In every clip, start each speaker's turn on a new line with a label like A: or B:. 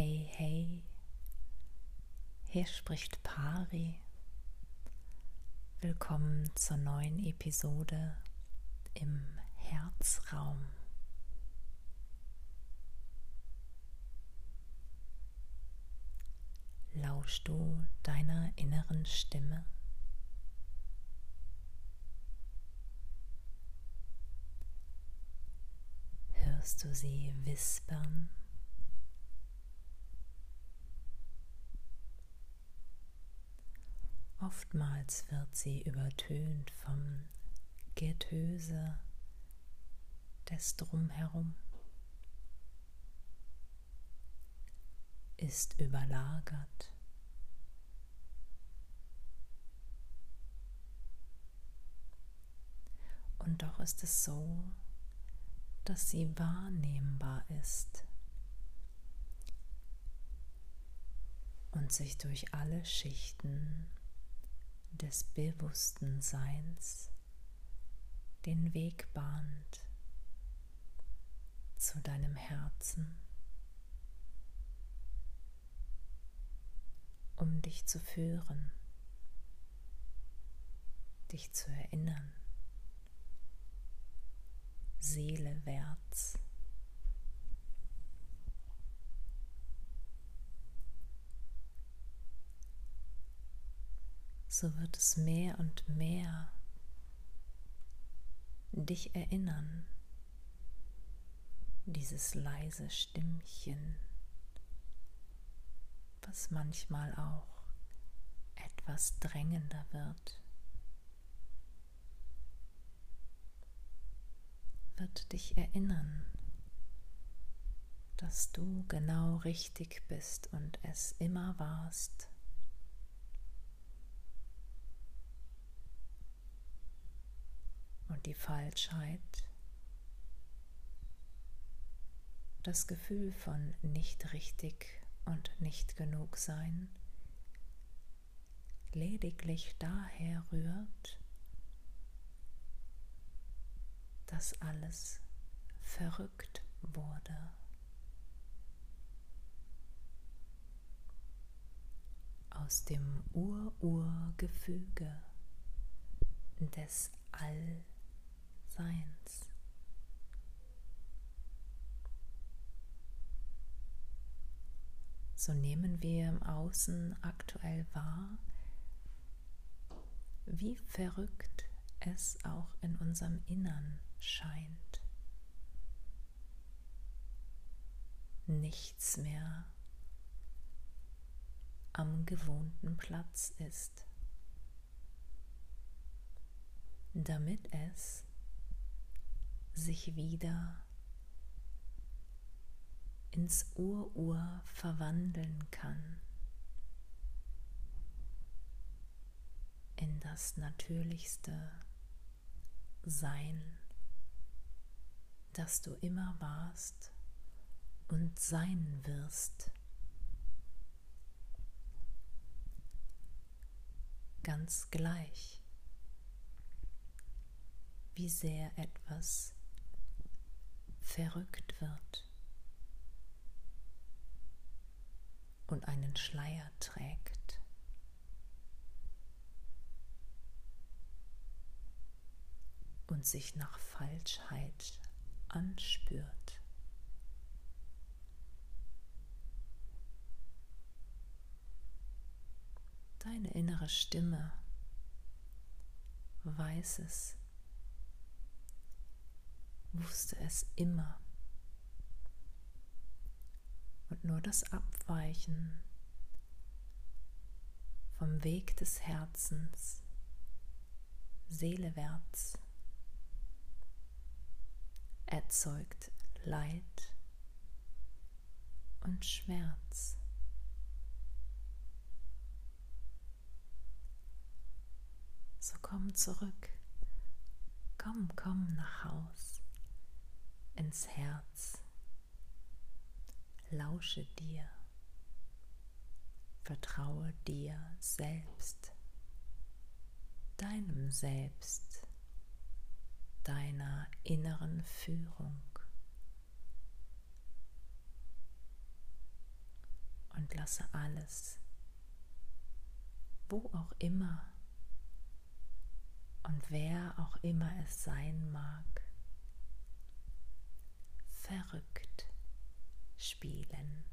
A: Hey, hey, hier spricht Pari. Willkommen zur neuen Episode im Herzraum. Lauschst du deiner inneren Stimme? Hörst du sie wispern? Oftmals wird sie übertönt vom Getöse des Drumherum, ist überlagert. Und doch ist es so, dass sie wahrnehmbar ist und sich durch alle Schichten des bewussten Seins den Weg bahnt zu deinem Herzen, um dich zu führen, dich zu erinnern, seelewärts. So wird es mehr und mehr dich erinnern, dieses leise Stimmchen, was manchmal auch etwas drängender wird, wird dich erinnern, dass du genau richtig bist und es immer warst. Und die Falschheit, das Gefühl von nicht richtig und nicht genug sein, lediglich daher rührt, dass alles verrückt wurde. Aus dem Ur-Ur-Gefüge des All Seins. So nehmen wir im Außen aktuell wahr, wie verrückt es auch in unserem Innern scheint. Nichts mehr am gewohnten Platz ist, damit es sich wieder ins Urur verwandeln kann, in das natürlichste Sein, das du immer warst und sein wirst. Ganz gleich, wie sehr etwas verrückt wird und einen Schleier trägt. und sich nach Falschheit anspürt. Deine innere Stimme weiß es wusste es immer. Und nur das Abweichen vom Weg des Herzens, seelewärts, erzeugt Leid und Schmerz. So komm zurück, komm, komm nach Haus ins Herz. Lausche dir. Vertraue dir selbst, deinem Selbst, deiner inneren Führung. und lasse alles, wo auch immer und wer auch immer es sein mag, verrückt spielen.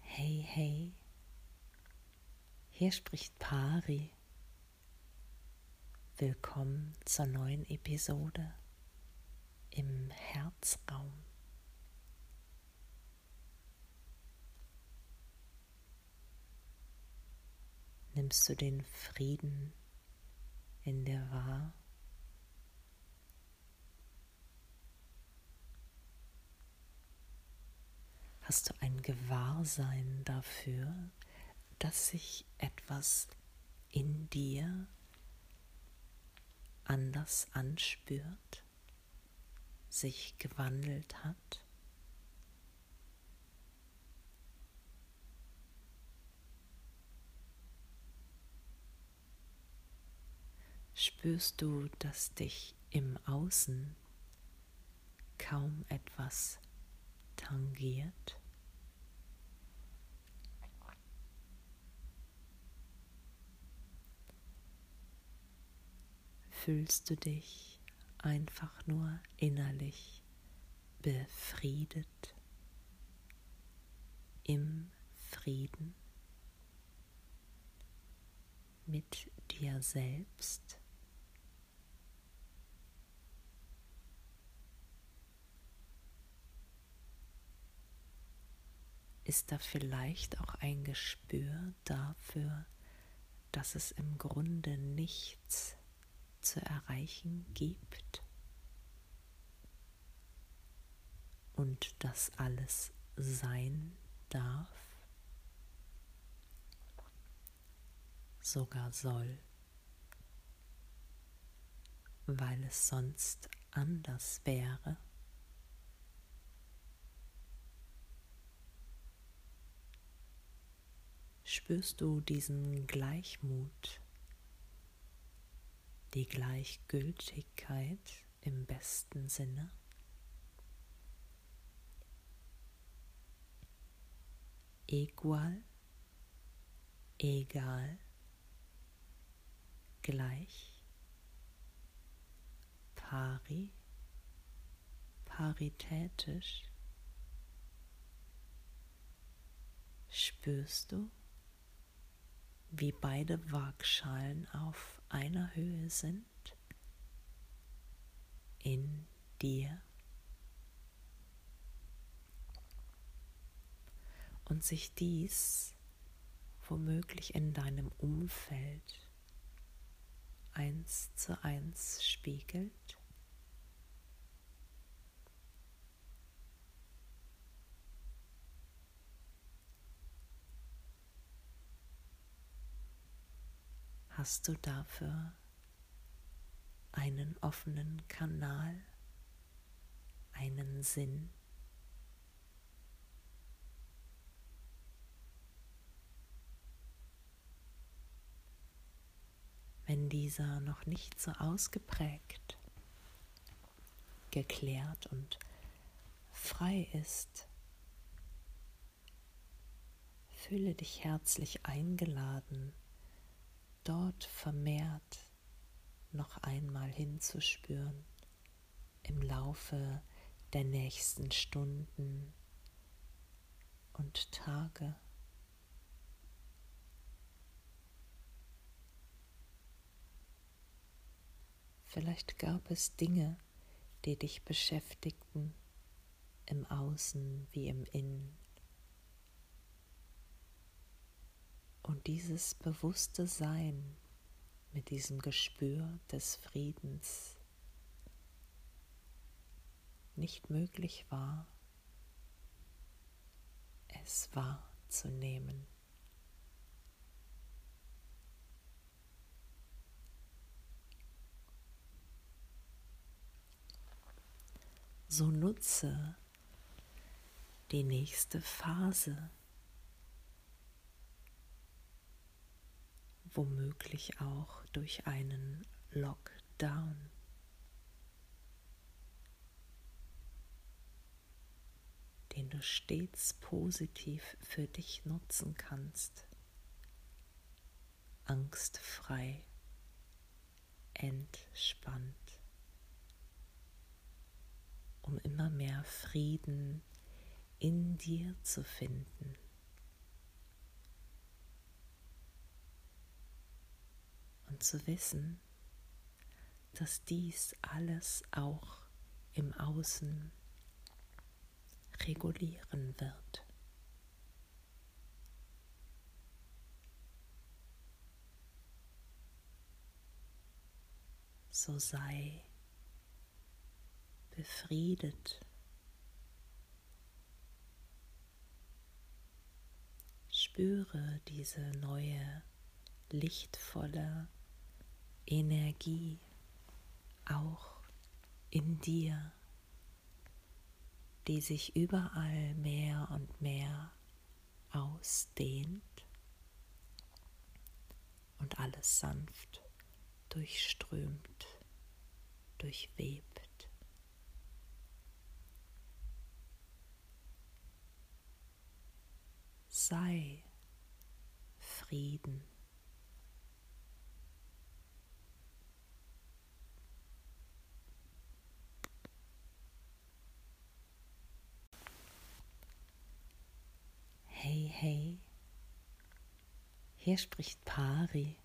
A: Hey, hey, hier spricht Pari. Willkommen zur neuen Episode im Herzraum. Nimmst du den Frieden in dir wahr? Hast du ein Gewahrsein dafür, dass sich etwas in dir anders anspürt, sich gewandelt hat? Spürst du, dass dich im Außen kaum etwas tangiert? Fühlst du dich einfach nur innerlich befriedet, im Frieden mit dir selbst? Ist da vielleicht auch ein Gespür dafür, dass es im Grunde nichts zu erreichen gibt? Und dass alles sein darf, sogar soll, weil es sonst anders wäre? Spürst du diesen Gleichmut, die Gleichgültigkeit im besten Sinne? Equal, egal, gleich, pari, paritätisch. Spürst du? Wie beide Waagschalen auf einer Höhe sind in dir und sich dies womöglich in deinem Umfeld eins zu eins spiegelt. Hast du dafür einen offenen Kanal, einen Sinn. Wenn dieser noch nicht so ausgeprägt, geklärt und frei ist, fühle dich herzlich eingeladen, dort vermehrt noch einmal hinzuspüren im Laufe der nächsten Stunden und Tage. Vielleicht gab es Dinge, die dich beschäftigten, im Außen wie im Innen. Und dieses bewusste Sein mit diesem Gespür des Friedens nicht möglich war, es wahrzunehmen. So nutze die nächste Phase womöglich auch durch einen Lockdown. den du stets positiv für dich nutzen kannst. Angstfrei, entspannt, um immer mehr Frieden in dir zu finden. Und zu wissen, dass dies alles auch im Außen regulieren wird. So sei befriedet. Spüre diese neue, lichtvolle Energie auch in dir die sich überall mehr und mehr ausdehnt und alles sanft durchströmt, durchwebt. Sei Frieden. Hey, hey, hier spricht Pari.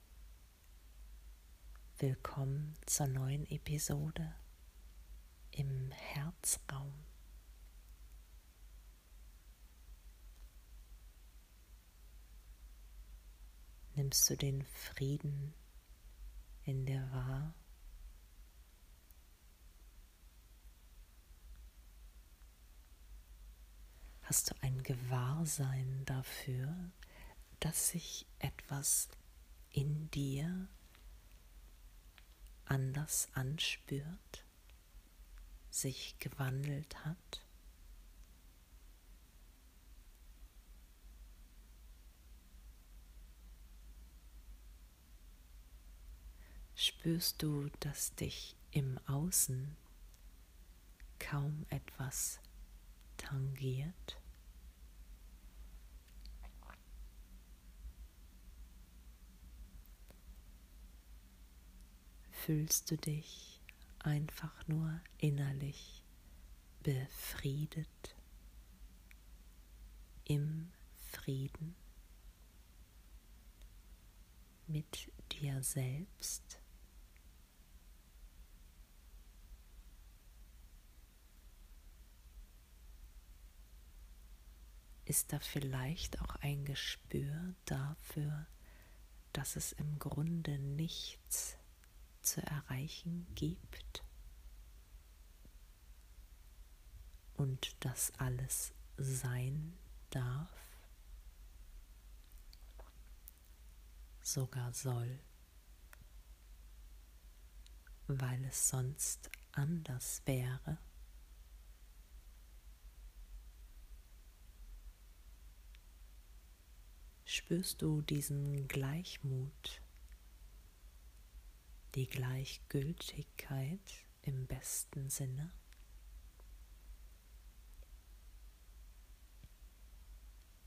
A: Willkommen zur neuen Episode im Herzraum. Nimmst du den Frieden in dir wahr? Hast du ein Gewahrsein dafür, dass sich etwas in dir anders anspürt, sich gewandelt hat? Spürst du, dass dich im Außen kaum etwas tangiert? Fühlst du dich einfach nur innerlich befriedet, im Frieden mit dir selbst. Ist da vielleicht auch ein Gespür dafür, dass es im Grunde nichts zu erreichen gibt. Und das alles sein darf, sogar soll, weil es sonst anders wäre. Spürst du diesen Gleichmut die Gleichgültigkeit im besten Sinne.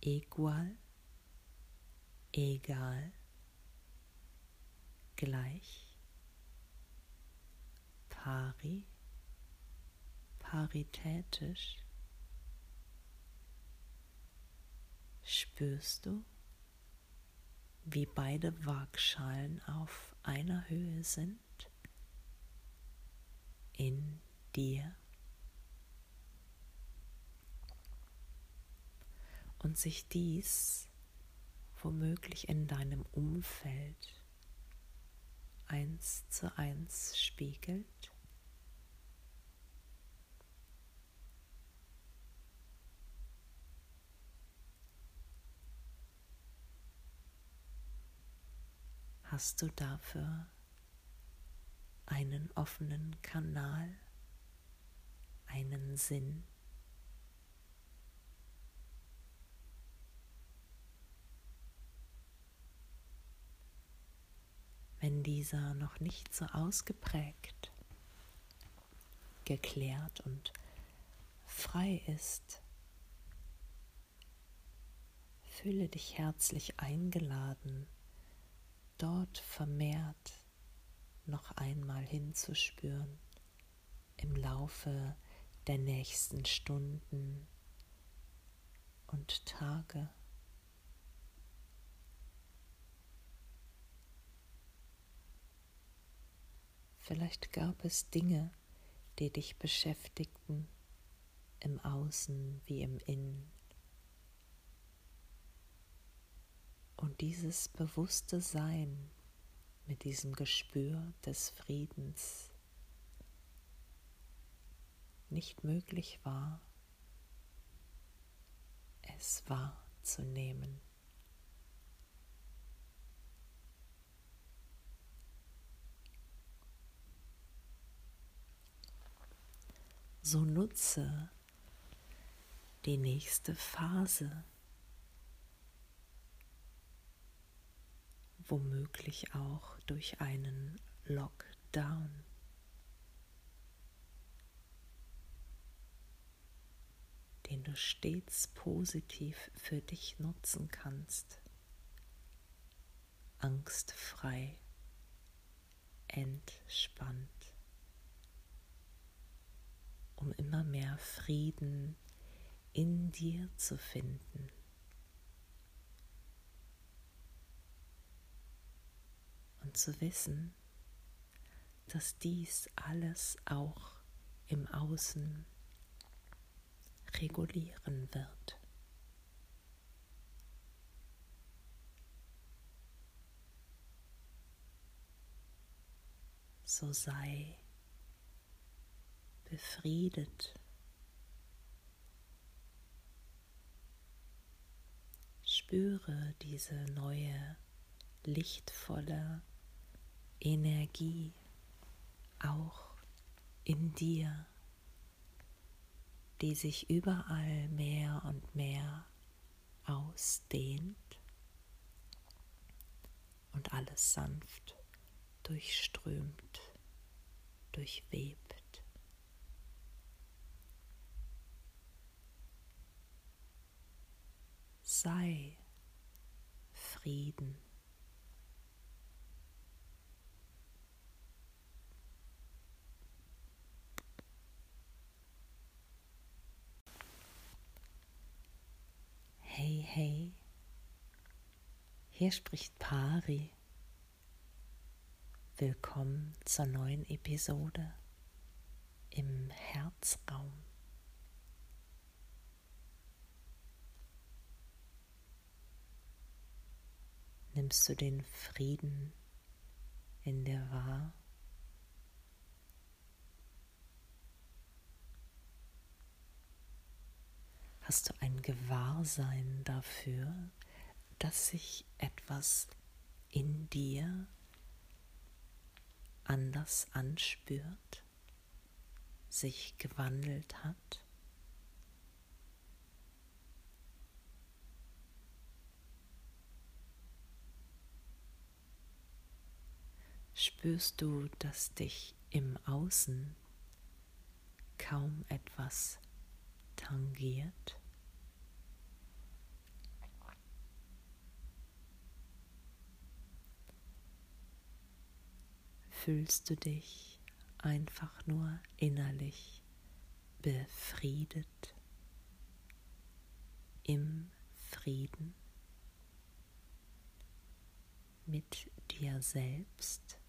A: Equal, egal, gleich, pari, paritätisch. Spürst du, wie beide Waagschalen auf einer Höhe sind in dir und sich dies womöglich in deinem Umfeld eins zu eins spiegelt. Hast du dafür einen offenen Kanal, einen Sinn. Wenn dieser noch nicht so ausgeprägt, geklärt und frei ist, fühle dich herzlich eingeladen, dort vermehrt noch einmal hinzuspüren im Laufe der nächsten Stunden und Tage. Vielleicht gab es Dinge, die dich beschäftigten, im Außen wie im Innen. Und dieses bewusste Sein mit diesem Gespür des Friedens nicht möglich war, es wahrzunehmen. So nutze die nächste Phase, womöglich auch durch einen Lockdown. den du stets positiv für dich nutzen kannst. Angstfrei, entspannt, um immer mehr Frieden in dir zu finden. Und zu wissen, dass dies alles auch im Außen regulieren wird. So sei befriedet. Spüre diese neue, lichtvolle Energie auch in dir die sich überall mehr und mehr ausdehnt und alles sanft durchströmt, durchwebt. Sei Frieden. Hey, hey, hier spricht Pari. Willkommen zur neuen Episode im Herzraum. Nimmst du den Frieden in dir wahr? Hast du ein Gewahrsein dafür, dass sich etwas in dir anders anspürt, sich gewandelt hat? Spürst du, dass dich im Außen kaum etwas tangiert. Fühlst du dich einfach nur innerlich befriedet, im Frieden mit dir selbst?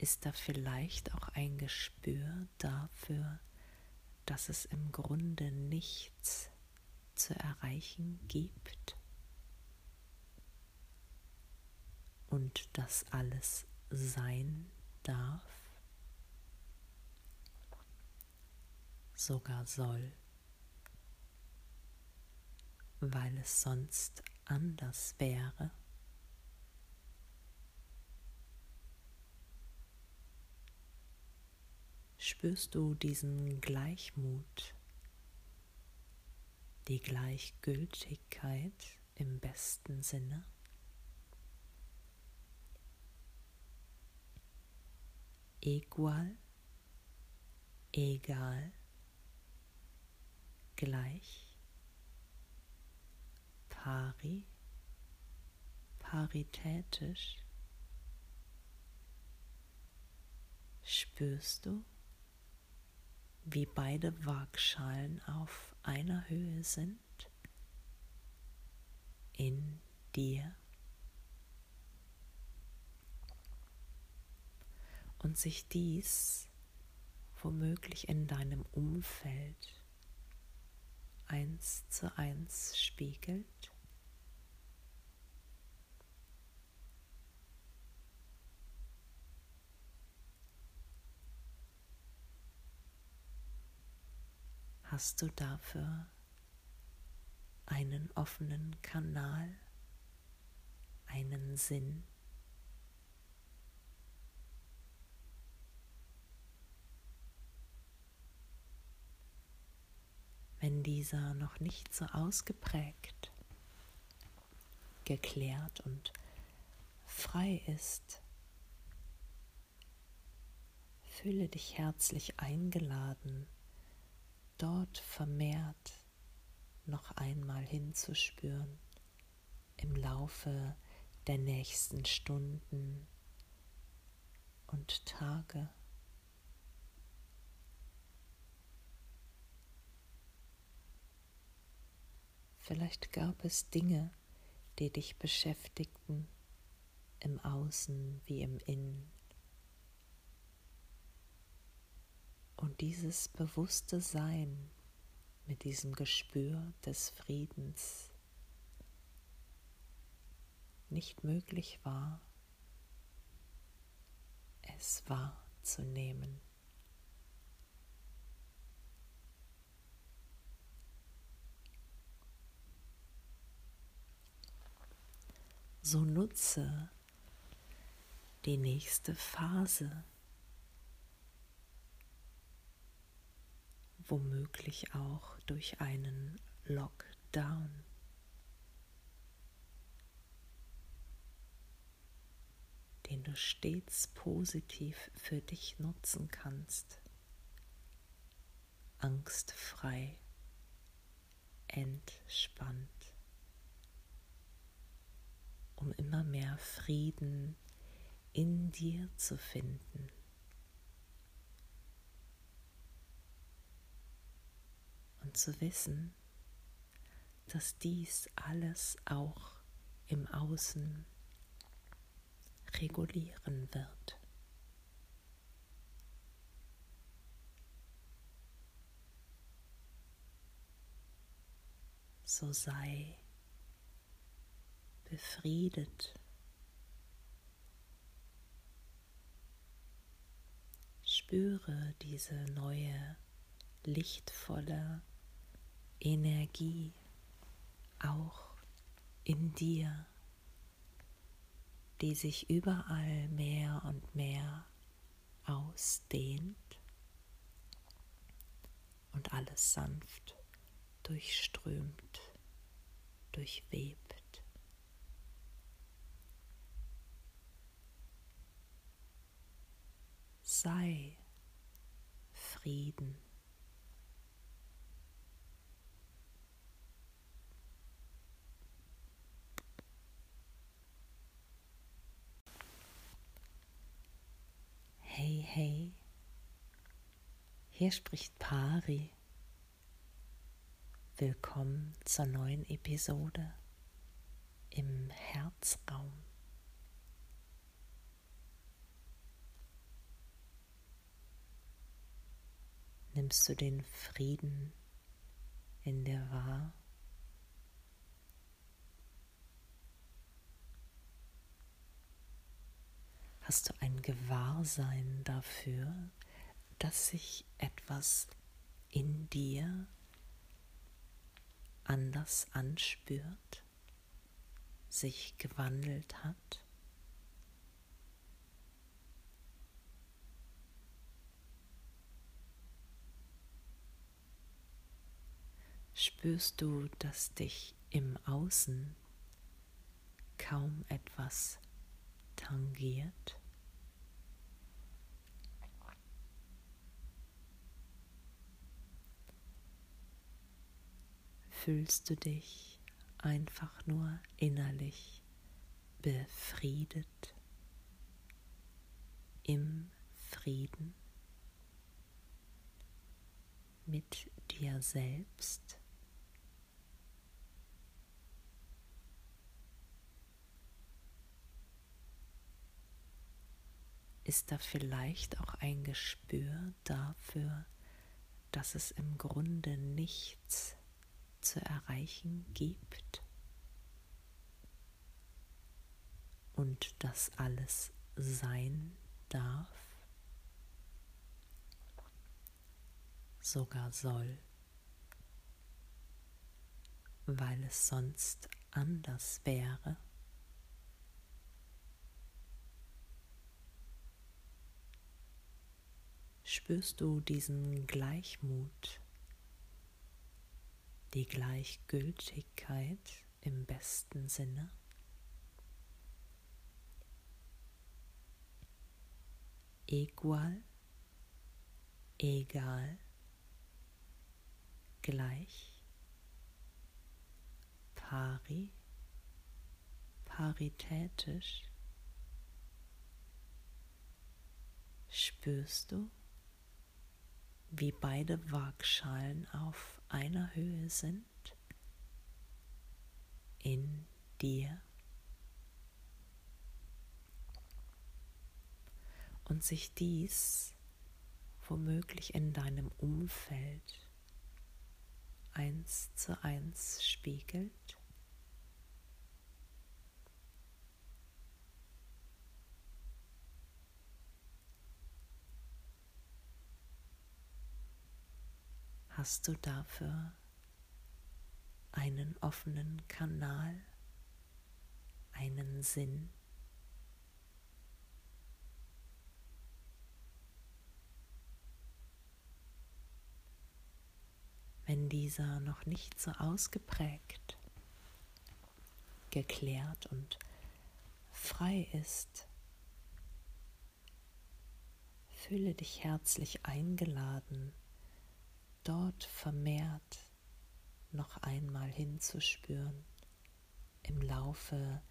A: Ist da vielleicht auch ein Gespür dafür, dass es im Grunde nichts zu erreichen gibt? Und dass alles sein darf, sogar soll, weil es sonst anders wäre? Spürst du diesen Gleichmut, die Gleichgültigkeit im besten Sinne. Equal, egal, gleich, pari, paritätisch. Spürst du, wie beide Waagschalen auf einer Höhe sind? In dir. Und sich dies womöglich in deinem Umfeld eins zu eins spiegelt? Hast du dafür einen offenen Kanal, einen Sinn? Wenn dieser noch nicht so ausgeprägt, geklärt und frei ist, fühle dich herzlich eingeladen, dort vermehrt noch einmal hinzuspüren im Laufe der nächsten Stunden und Tage. Vielleicht gab es Dinge, die dich beschäftigten, im Außen wie im Innen. Und dieses bewusste Sein mit diesem Gespür des Friedens nicht möglich war, es wahrzunehmen. So nutze die nächste Phase womöglich auch durch einen Lockdown. den du stets positiv für dich nutzen kannst. Angstfrei, entspannt, um immer mehr Frieden in dir zu finden. Und zu wissen, dass dies alles auch im Außen regulieren wird. So sei befriedet. Spüre diese neue, lichtvolle Energie auch in dir, die sich überall mehr und mehr ausdehnt und alles sanft durchströmt, durchwebt. Sei Frieden. Hey, hey, hier spricht Pari. Willkommen zur neuen Episode im Herzraum. Nimmst du den Frieden in dir wahr? Hast du ein Gewahrsein dafür, dass sich etwas in dir anders anspürt, sich gewandelt hat? spürst du, dass dich im Außen kaum etwas tangiert? Fühlst du dich einfach nur innerlich befriedet, im Frieden mit dir selbst? Ist da vielleicht auch ein Gespür dafür, dass es im Grunde nichts zu erreichen gibt. Und dass alles sein darf, sogar soll, weil es sonst anders wäre? spürst du diesen Gleichmut, die Gleichgültigkeit im besten Sinne? Equal, egal, gleich, pari, paritätisch. Spürst du? Wie beide Waagschalen auf einer Höhe sind in dir und sich dies womöglich in deinem Umfeld eins zu eins spiegelt. Hast du dafür einen offenen Kanal, einen Sinn. Wenn dieser noch nicht so ausgeprägt, geklärt und frei ist, fühle dich herzlich eingeladen, dort vermehrt noch einmal hinzuspüren im Laufe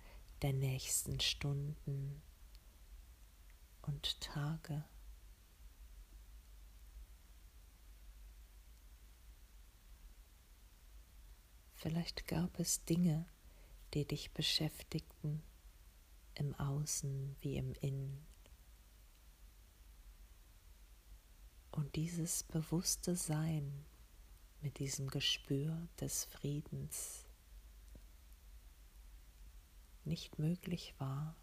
A: der nächsten Stunden und Tage. Vielleicht gab es Dinge, die dich beschäftigten, im Außen wie im Innen. Und dieses bewusste Sein mit diesem Gespür des Friedens nicht möglich war,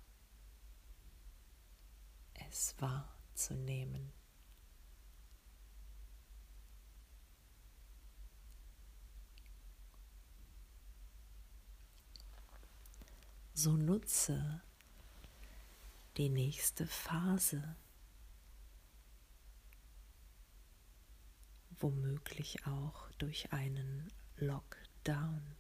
A: es wahrzunehmen. So nutze die nächste Phase womöglich auch durch einen Lockdown.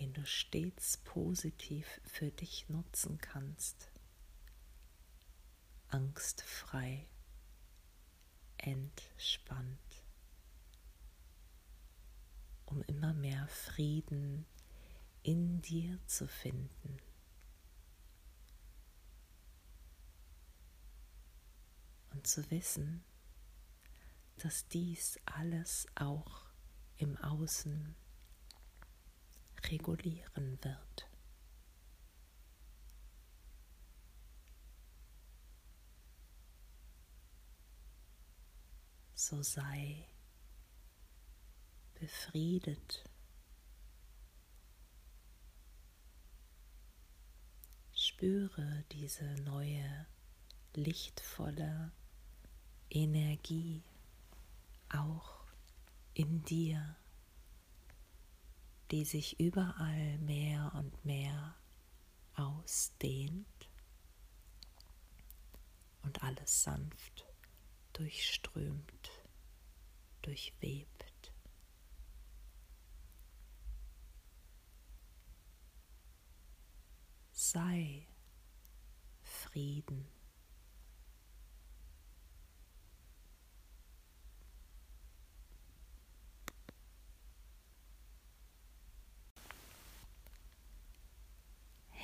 A: den du stets positiv für dich nutzen kannst. Angstfrei, entspannt, um immer mehr Frieden in dir zu finden. Und zu wissen, dass dies alles auch im Außen regulieren wird. So sei befriedet. Spüre diese neue, lichtvolle Energie auch in dir, die sich überall mehr und mehr ausdehnt und alles sanft durchströmt, durchwebt. Sei Frieden.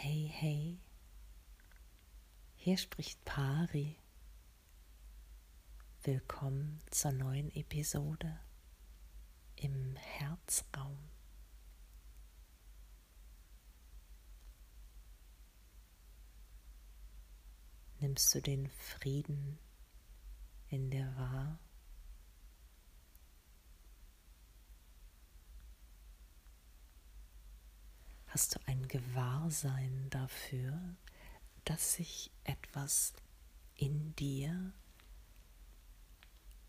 A: Hey, hey, hier spricht Pari. Willkommen zur neuen Episode im Herzraum. Nimmst du den Frieden in dir wahr? Hast du ein Gewahrsein dafür, dass sich etwas in dir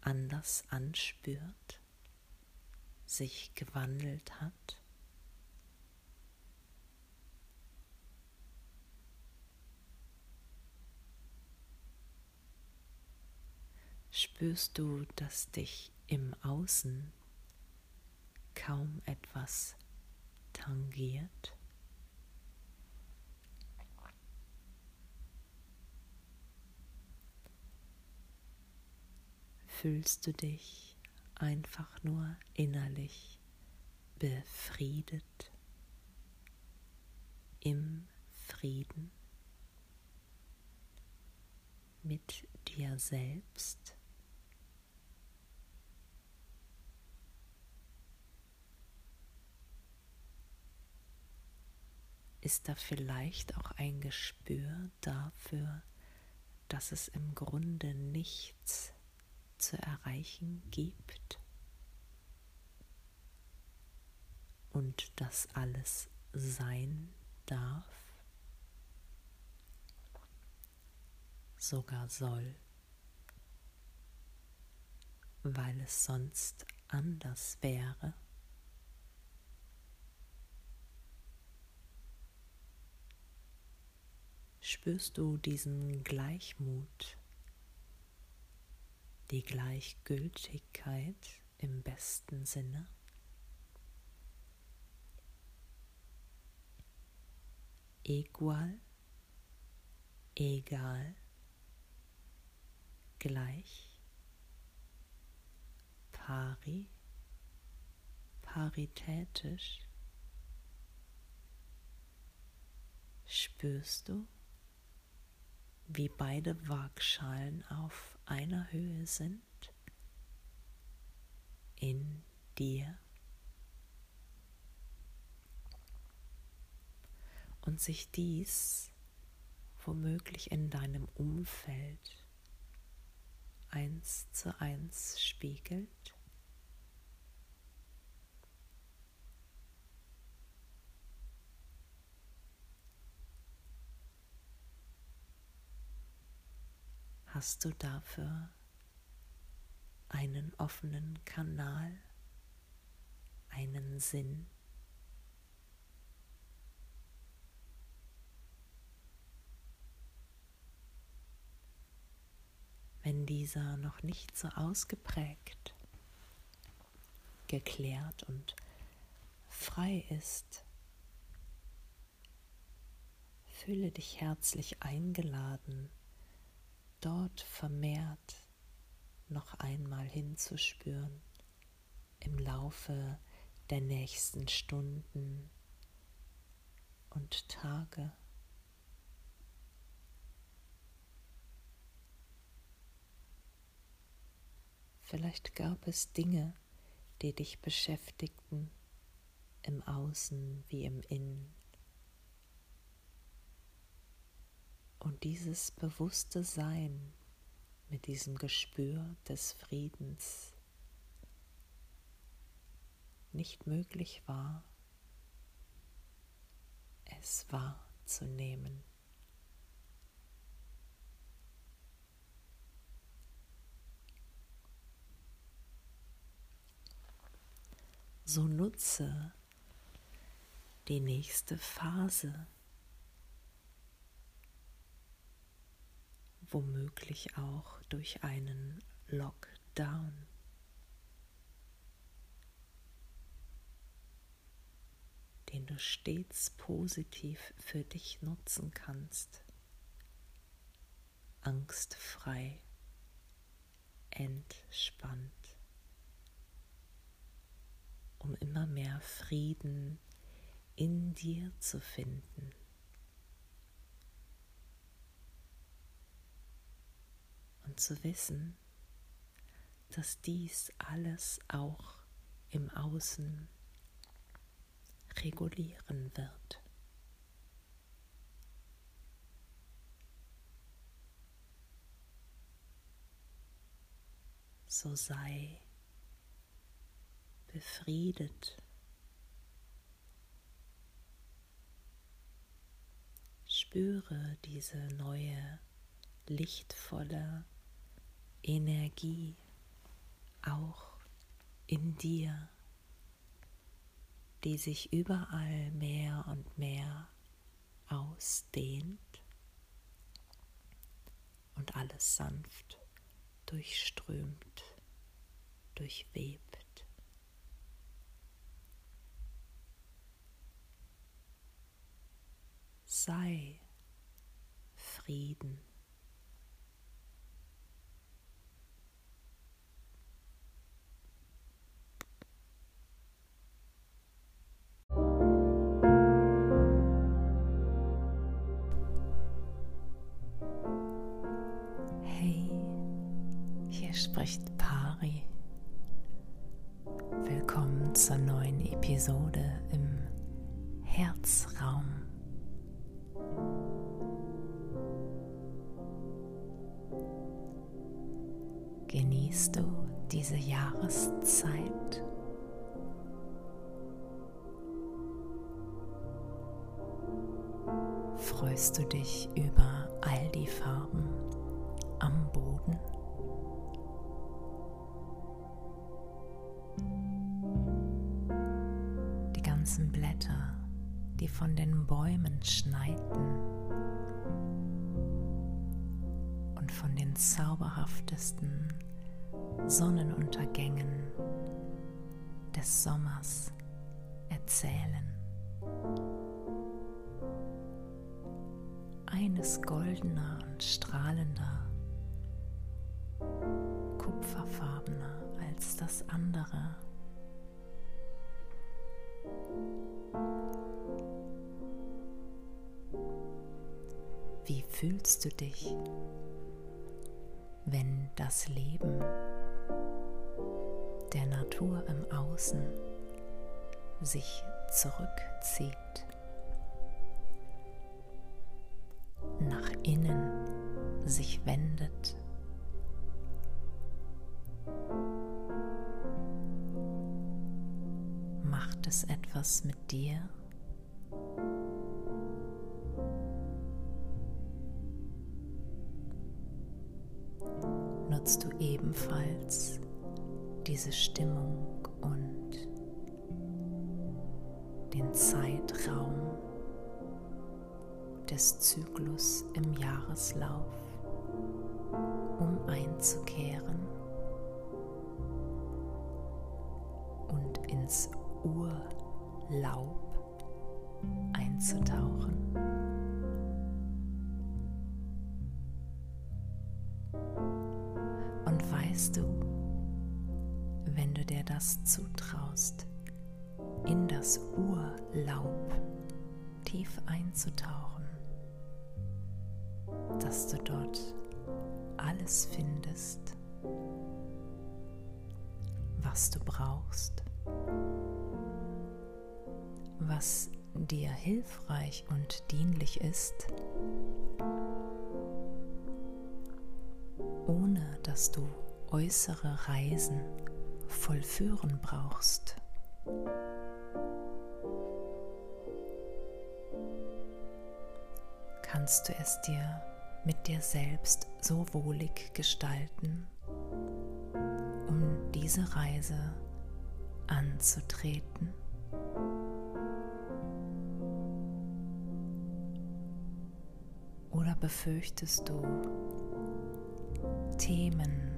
A: anders anspürt, sich gewandelt hat? Spürst du, dass dich im Außen kaum etwas tangiert? Fühlst du dich einfach nur innerlich befriedet, im Frieden mit dir selbst. Ist da vielleicht auch ein Gespür dafür, dass es im Grunde nichts? Zu erreichen gibt. Und das alles sein darf, sogar soll, weil es sonst anders wäre. Spürst du diesen Gleichmut die Gleichgültigkeit im besten Sinne. Equal, egal, gleich, pari, paritätisch. Spürst du, wie beide Waagschalen auf einer Höhe sind in dir und sich dies womöglich in deinem Umfeld eins zu eins spiegelt. Hast du dafür einen offenen Kanal, einen Sinn. Wenn dieser noch nicht so ausgeprägt, geklärt und frei ist, fühle dich herzlich eingeladen, dort vermehrt noch einmal hinzuspüren im Laufe der nächsten Stunden und Tage. Vielleicht gab es Dinge, die dich beschäftigten, im Außen wie im Innen. Und dieses bewusste Sein mit diesem Gespür des Friedens nicht möglich war, es wahrzunehmen. So nutze die nächste Phase womöglich auch durch einen Lockdown. den du stets positiv für dich nutzen kannst. Angstfrei, entspannt, um immer mehr Frieden in dir zu finden. Und zu wissen, dass dies alles auch im Außen regulieren wird. So sei befriedet. Spüre diese neue, lichtvolle Energie auch in dir die sich überall mehr und mehr ausdehnt und alles sanft durchströmt, durchwebt. Sei Frieden. Episode im Herzraum. Genießt du diese Jahreszeit? Freust du dich über all die Farben am Boden? Von den Bäumen schneiten und von den zauberhaftesten Sonnenuntergängen des Sommers erzählen. Eines goldener und strahlender, kupferfarbener als das andere. Fühlst du dich, wenn das Leben der Natur im Außen sich zurückzieht, nach innen sich wendet? Macht es etwas mit dir? Ebenfalls diese Stimmung und den Zeitraum des Zyklus im Jahreslauf, um einzukehren und ins Urlaub einzutauchen. Das zutraust, in das Urlaub tief einzutauchen, dass du dort alles findest, was du brauchst, was dir hilfreich und dienlich ist, ohne dass du äußere Reisen vollführen brauchst. Kannst du es dir mit dir selbst so wohlig gestalten, um diese Reise anzutreten? Oder befürchtest du Themen,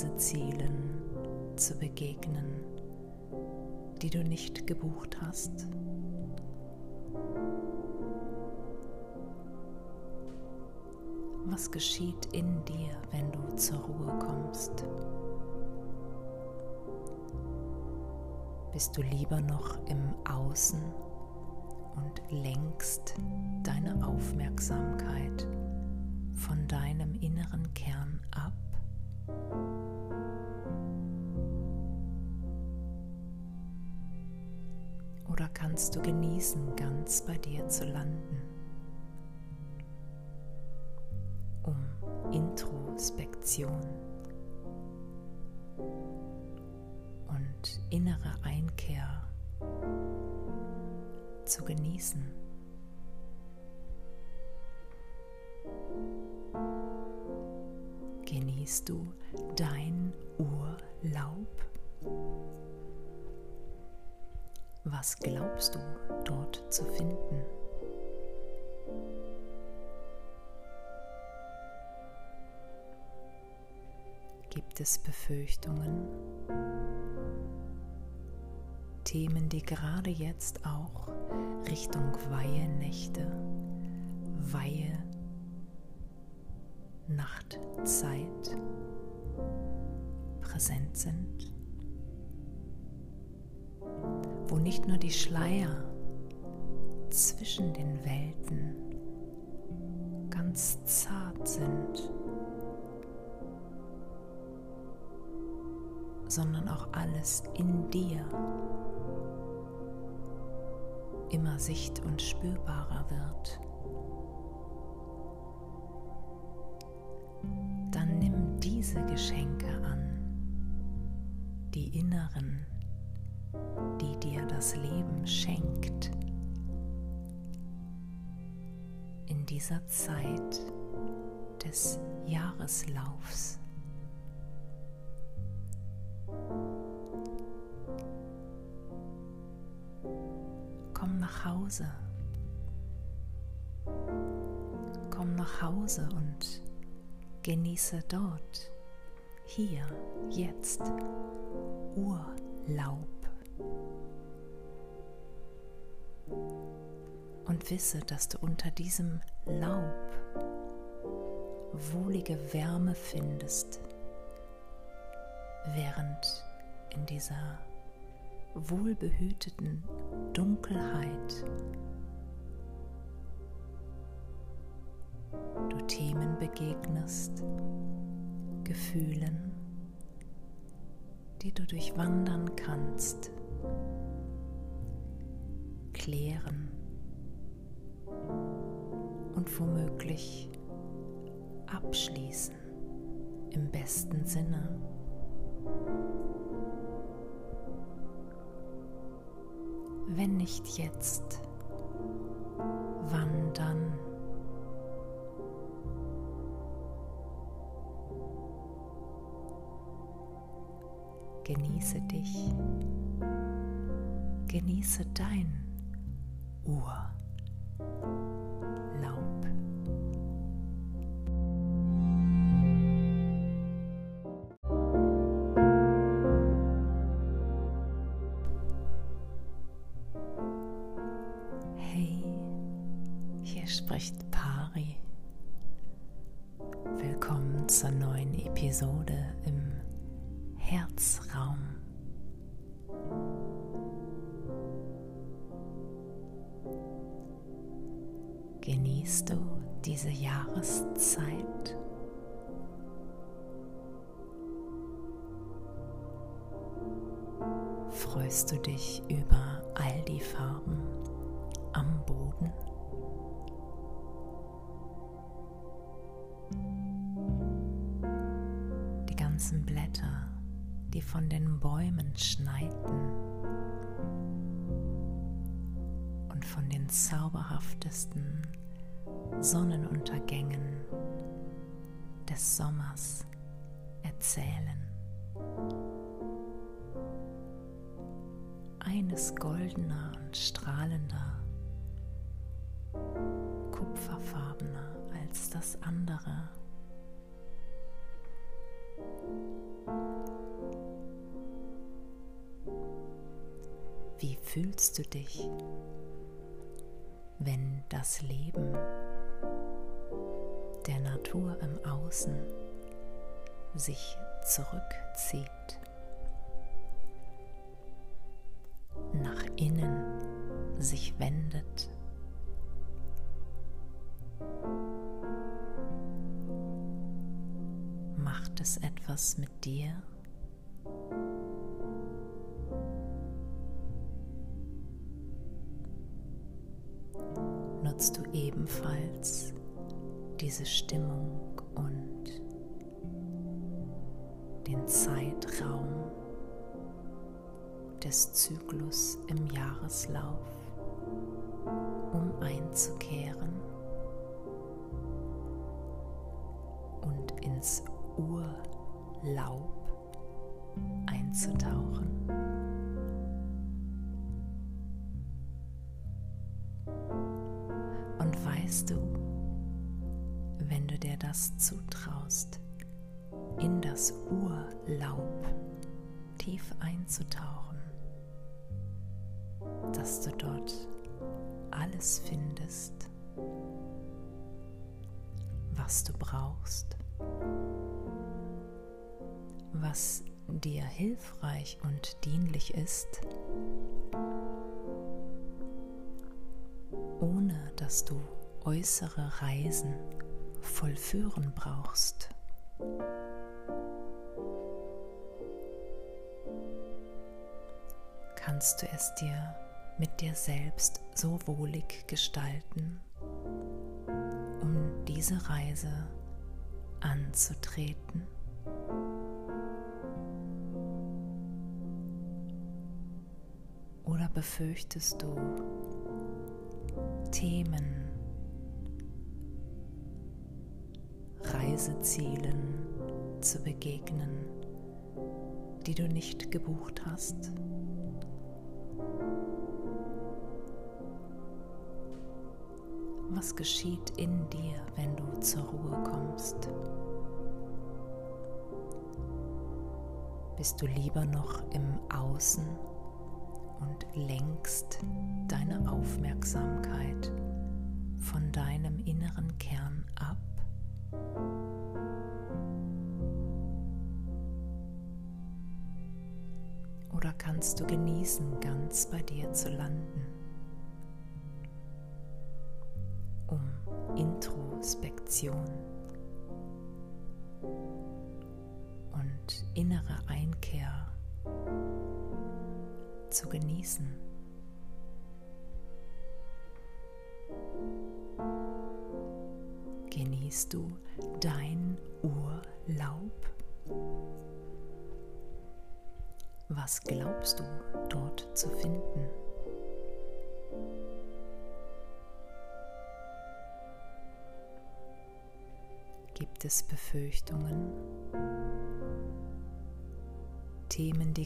A: Reisezielen zu begegnen, die du nicht gebucht hast. Was geschieht in dir, wenn du zur Ruhe kommst? Bist du lieber noch im Außen und lenkst deine Aufmerksamkeit von deinem inneren Kern genießen, ganz bei dir zu landen? Um Introspektion und innere Einkehr zu genießen. Genießt du dein Urlaub? Was glaubst du dort zu finden? Gibt es Befürchtungen? Themen, die gerade jetzt auch Richtung Weihenächte, Weihe, Nachtzeit präsent sind, wo nicht nur die Schleier zwischen den Welten ganz zart sind, sondern auch alles in dir immer sicht- und spürbarer wird. Dann nimm diese Geschenke an, die inneren, Leben schenkt. In dieser Zeit des Jahreslaufs. Komm nach Hause. Komm nach Hause und genieße dort, hier, jetzt, Urlaub. Und wisse, dass du unter diesem Laub wohlige Wärme findest, während in dieser wohlbehüteten Dunkelheit du Themen begegnest, Gefühlen, die du durchwandern kannst, klären und womöglich abschließen im besten Sinne. Wenn nicht jetzt, wann dann? Genieße dich, genieße dein Sonnenuntergängen des Sommers erzählen. Eines goldener und strahlender, kupferfarbener als das andere. Wie fühlst du dich, wenn das Leben der Natur im Außen sich zurückzieht, nach innen sich wendet. Macht es etwas mit dir? Diese Stimmung und den Zeitraum des Zyklus im Jahreslauf, um einzukehren und ins Urlaub einzutauchen. Das zutraust, in das Urlaub tief einzutauchen, dass du dort alles findest, was du brauchst, was dir hilfreich und dienlich ist, ohne dass du äußere Reisen vollführen brauchst. kannst du es dir mit dir selbst so wohlig gestalten, um diese Reise anzutreten? Oder befürchtest du Themen, Reisezielen zu begegnen, die du nicht gebucht hast? Was geschieht in dir, wenn du zur Ruhe kommst? Bist du lieber noch im Außen und lenkst deine Aufmerksamkeit von deinem inneren Kern ab? Kannst du genießen, ganz bei dir zu landen?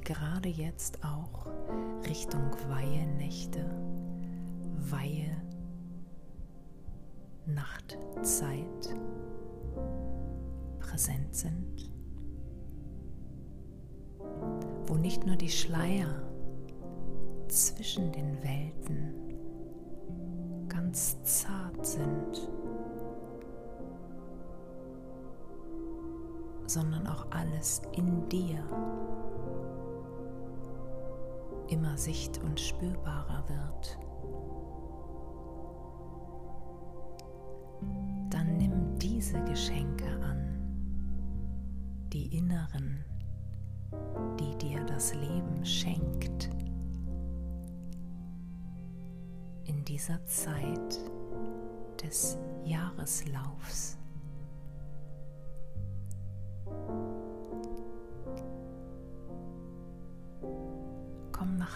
A: Gerade jetzt auch Richtung Weihenächte, Weihe, Nachtzeit präsent sind? Wo nicht nur die Schleier zwischen den Welten ganz zart sind, sondern auch alles in dir immer sicht- und spürbarer wird. Dann nimm diese Geschenke an, die inneren, die dir das Leben schenkt. In dieser Zeit des Jahreslaufs.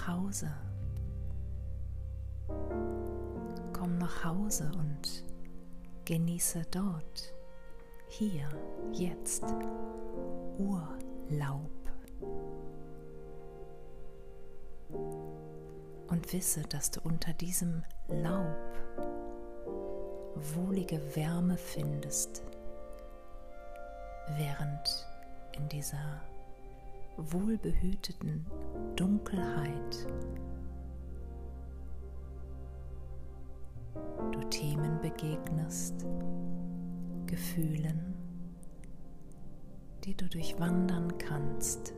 A: Hause. Komm nach Hause und genieße dort, hier, jetzt, Urlaub. Und wisse, dass du unter diesem Laub wohlige Wärme findest, während in dieser wohlbehüteten Dunkelheit. Du Themen begegnest, Gefühlen, die du durchwandern kannst,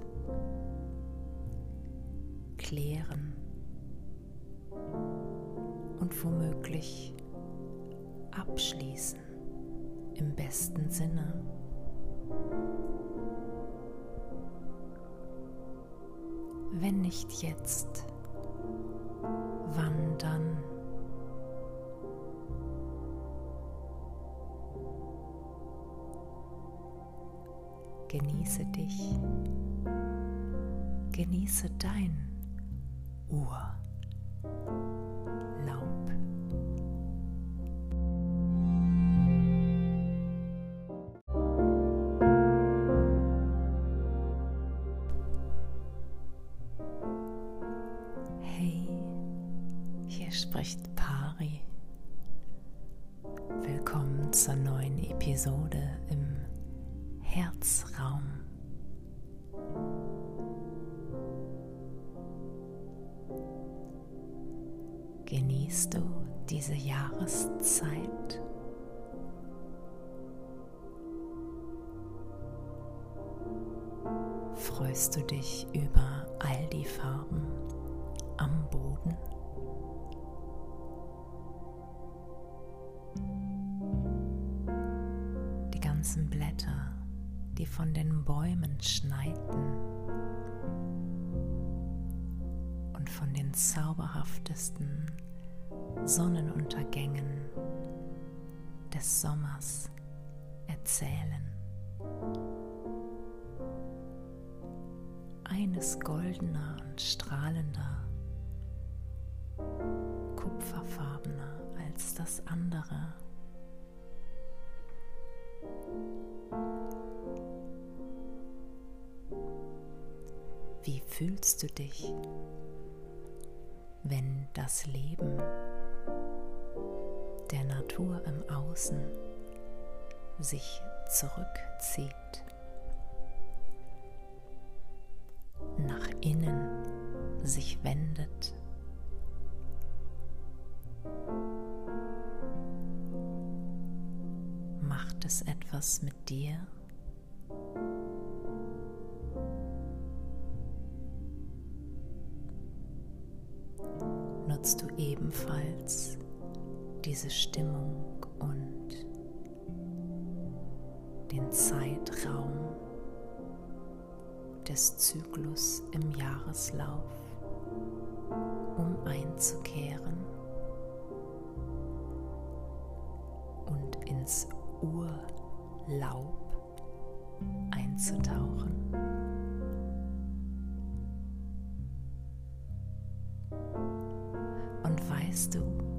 A: klären und womöglich abschließen im besten Sinne. Wenn nicht jetzt, wann dann? Genieße dich, genieße dein Urlaub. Spricht Pari. Willkommen zur neuen Episode im Herzraum. Genießt du diese Jahreszeit? Freust du dich über all die Farben am Boden? Die von den Bäumen schneiten und von den zauberhaftesten Sonnenuntergängen des Sommers erzählen. Eines goldener und strahlender, kupferfarbener als das andere. Fühlst du dich, wenn das Leben der Natur im Außen sich zurückzieht, nach innen sich wendet? Macht es etwas mit dir? Diese Stimmung und den Zeitraum des Zyklus im Jahreslauf, um einzukehren und ins Urlaub einzutauchen. weißt du,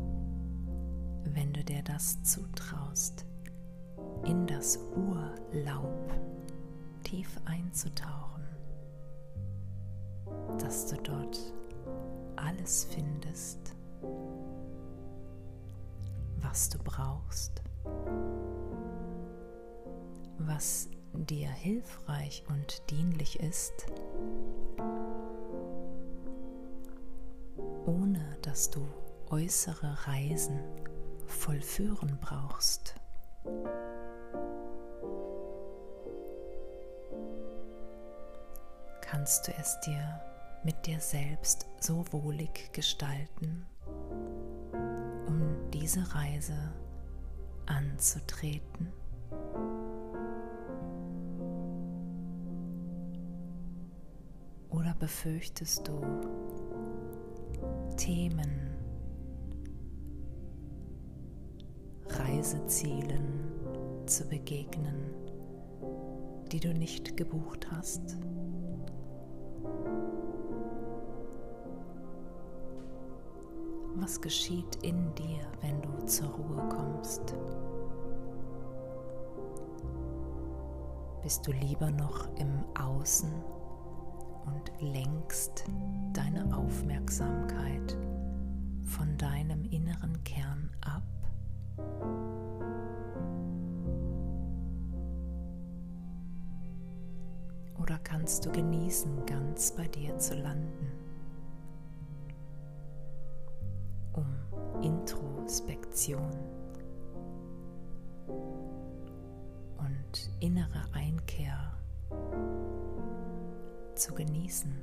A: wenn du dir das zutraust, in das Urlaub tief einzutauchen, dass du dort alles findest, was du brauchst, was dir hilfreich und dienlich ist, ohne dass du äußere Reisen vollführen brauchst. Kannst du es dir mit dir selbst so wohlig gestalten, um diese Reise anzutreten? Oder befürchtest du Themen, Reisezielen zu begegnen, die du nicht gebucht hast. Was geschieht in dir, wenn du zur Ruhe kommst? Bist du lieber noch im Außen und lenkst deine Aufmerksamkeit von deinem inneren Kern kannst du genießen, ganz bei dir zu landen, um Introspektion und innere Einkehr zu genießen.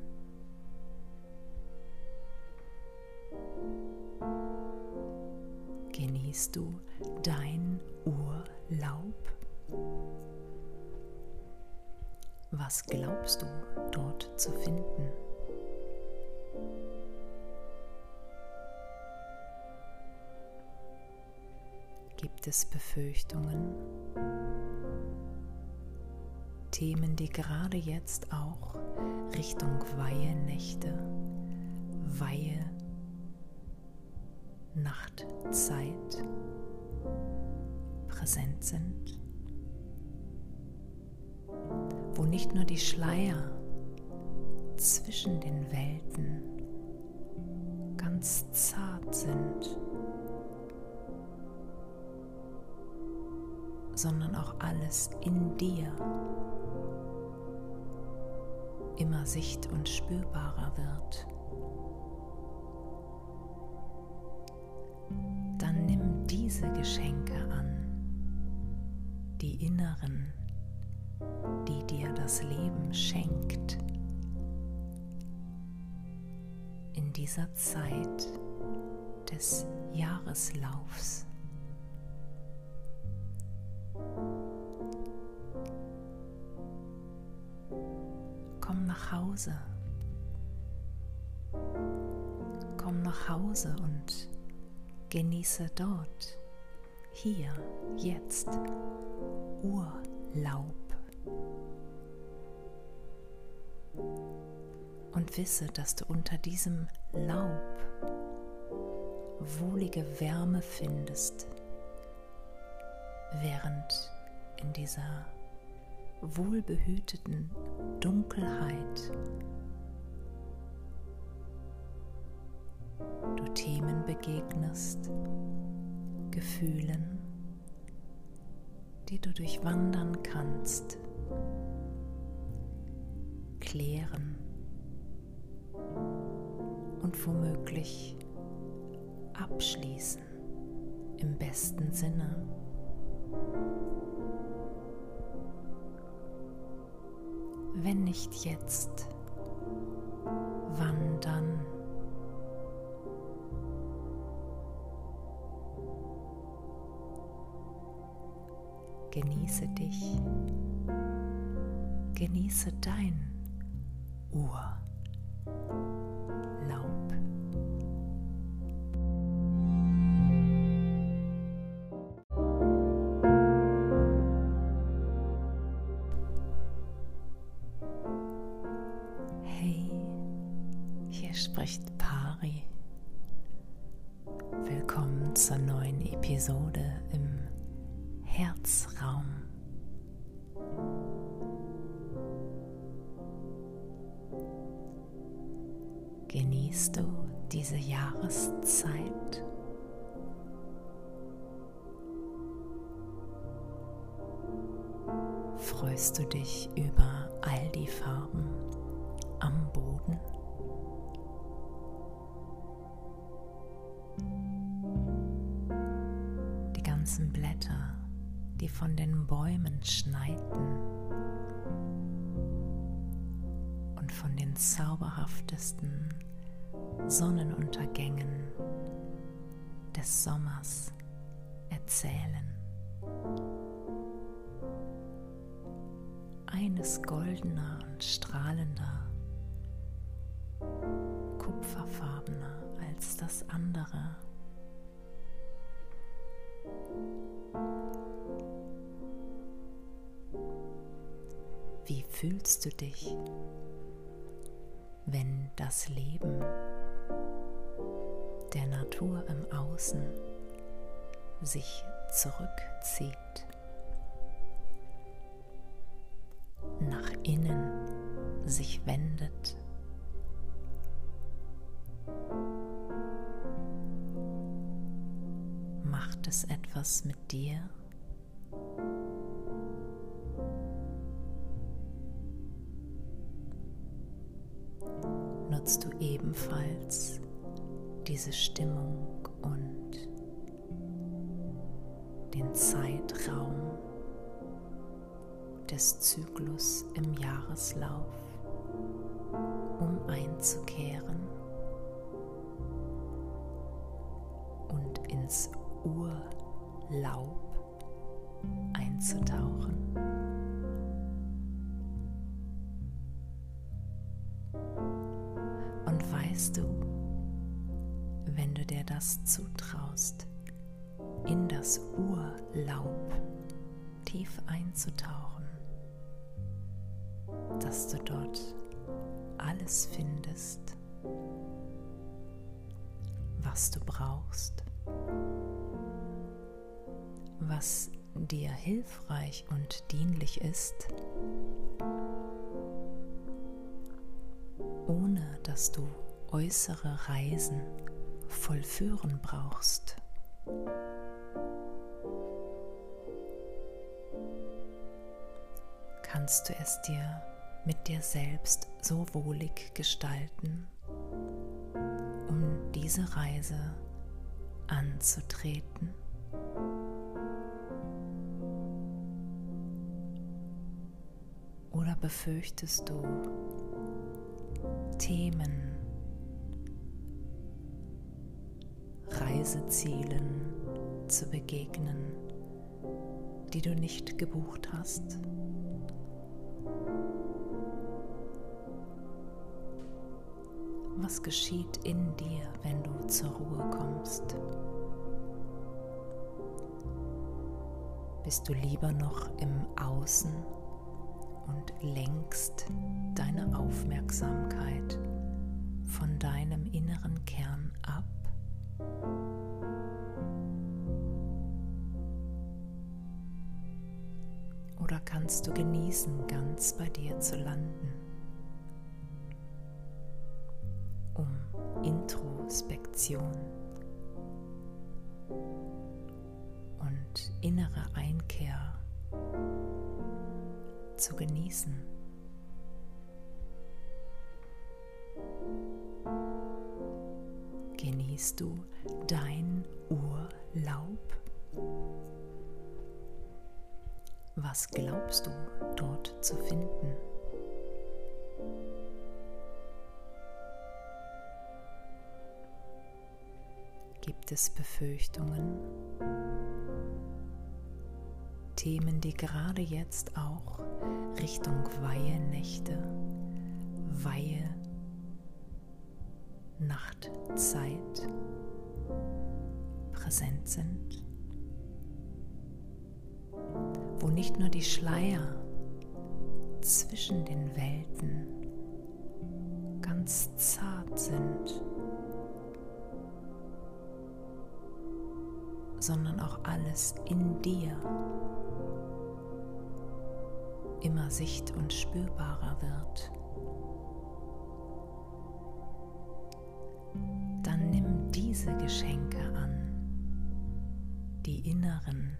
A: Genießt du dein Urlaub? Was glaubst du dort zu finden? Gibt es Befürchtungen? Themen, die gerade jetzt auch Richtung Weihenächte, Weihe, Nachtzeit präsent sind? Wo nicht nur die Schleier zwischen den Welten ganz zart sind, sondern auch alles in dir immer sicht- und spürbarer wird. Dann nimm diese Geschenke an, die inneren, dir das Leben schenkt. In dieser Zeit des Jahreslaufs. Komm nach Hause. Komm nach Hause und genieße dort, hier, jetzt, Urlaub. Und wisse, dass du unter diesem Laub wohlige Wärme findest, während in dieser wohlbehüteten Dunkelheit du Themen begegnest, Gefühlen, die du durchwandern kannst, klären und womöglich abschließen im besten Sinne. Wenn nicht jetzt, wann dann? Genieße dich, genieße dein Urlaub. Eines goldener und strahlender, kupferfarbener als das andere. Wie fühlst du dich, wenn das Leben der Natur im Außen sich zurückzieht, innen sich wendet? Macht es etwas mit dir? Nutzt du ebenfalls diese Stimmung und den Zeitraum des Zyklus Jahreslauf, um einzukehren und ins Urlaub einzutauchen. Und weißt du, wenn du dir das zutraust, in das Urlaub tief einzutauchen, dort alles findest, was du brauchst, was dir hilfreich und dienlich ist, ohne dass du äußere Reisen vollführen brauchst. Kannst du es dir mit dir selbst so wohlig gestalten, um diese Reise anzutreten? Oder befürchtest du Themen, Reisezielen zu begegnen, die du nicht gebucht hast? Was geschieht in dir, wenn du zur Ruhe kommst? Bist du lieber noch im Außen und lenkst deine Aufmerksamkeit von deinem inneren Kern ab? Oder kannst du genießen, ganz bei dir zu landen? Introspektion und innere Einkehr zu genießen. Genießt du dein Urlaub? Was glaubst du dort zu finden? Gibt es Befürchtungen? Themen, die gerade jetzt auch Richtung Weihenächte, Weihe, Nachtzeit präsent sind, wo nicht nur die Schleier zwischen den Welten ganz zart sind, sondern auch alles in dir immer sicht- und spürbarer wird. Dann nimm diese Geschenke an, die inneren,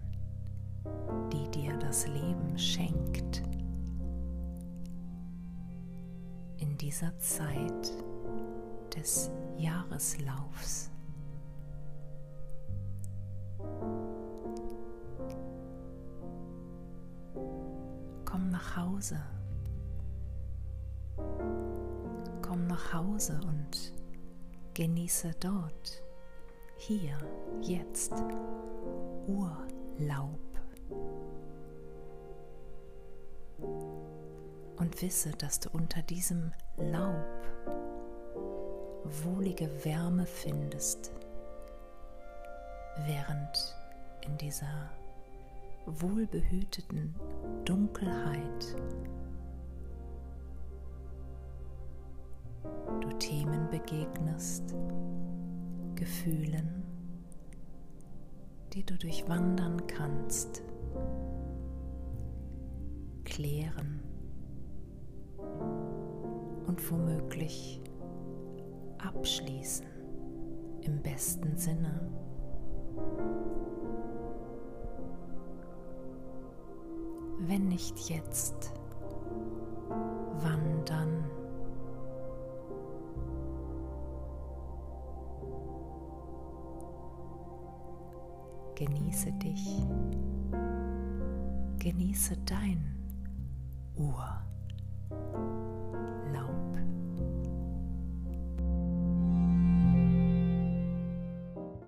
A: die dir das Leben schenkt. In dieser Zeit des Jahreslaufs. Hause. Komm nach Hause und genieße dort, hier, jetzt, Urlaub. Und wisse, dass du unter diesem Laub wohlige Wärme findest, während in dieser wohlbehüteten Dunkelheit du Themen begegnest, Gefühlen, die du durchwandern kannst, klären und womöglich abschließen im besten Sinne. Wenn nicht jetzt, wann dann? Genieße dich. Genieße dein Urvertrauen.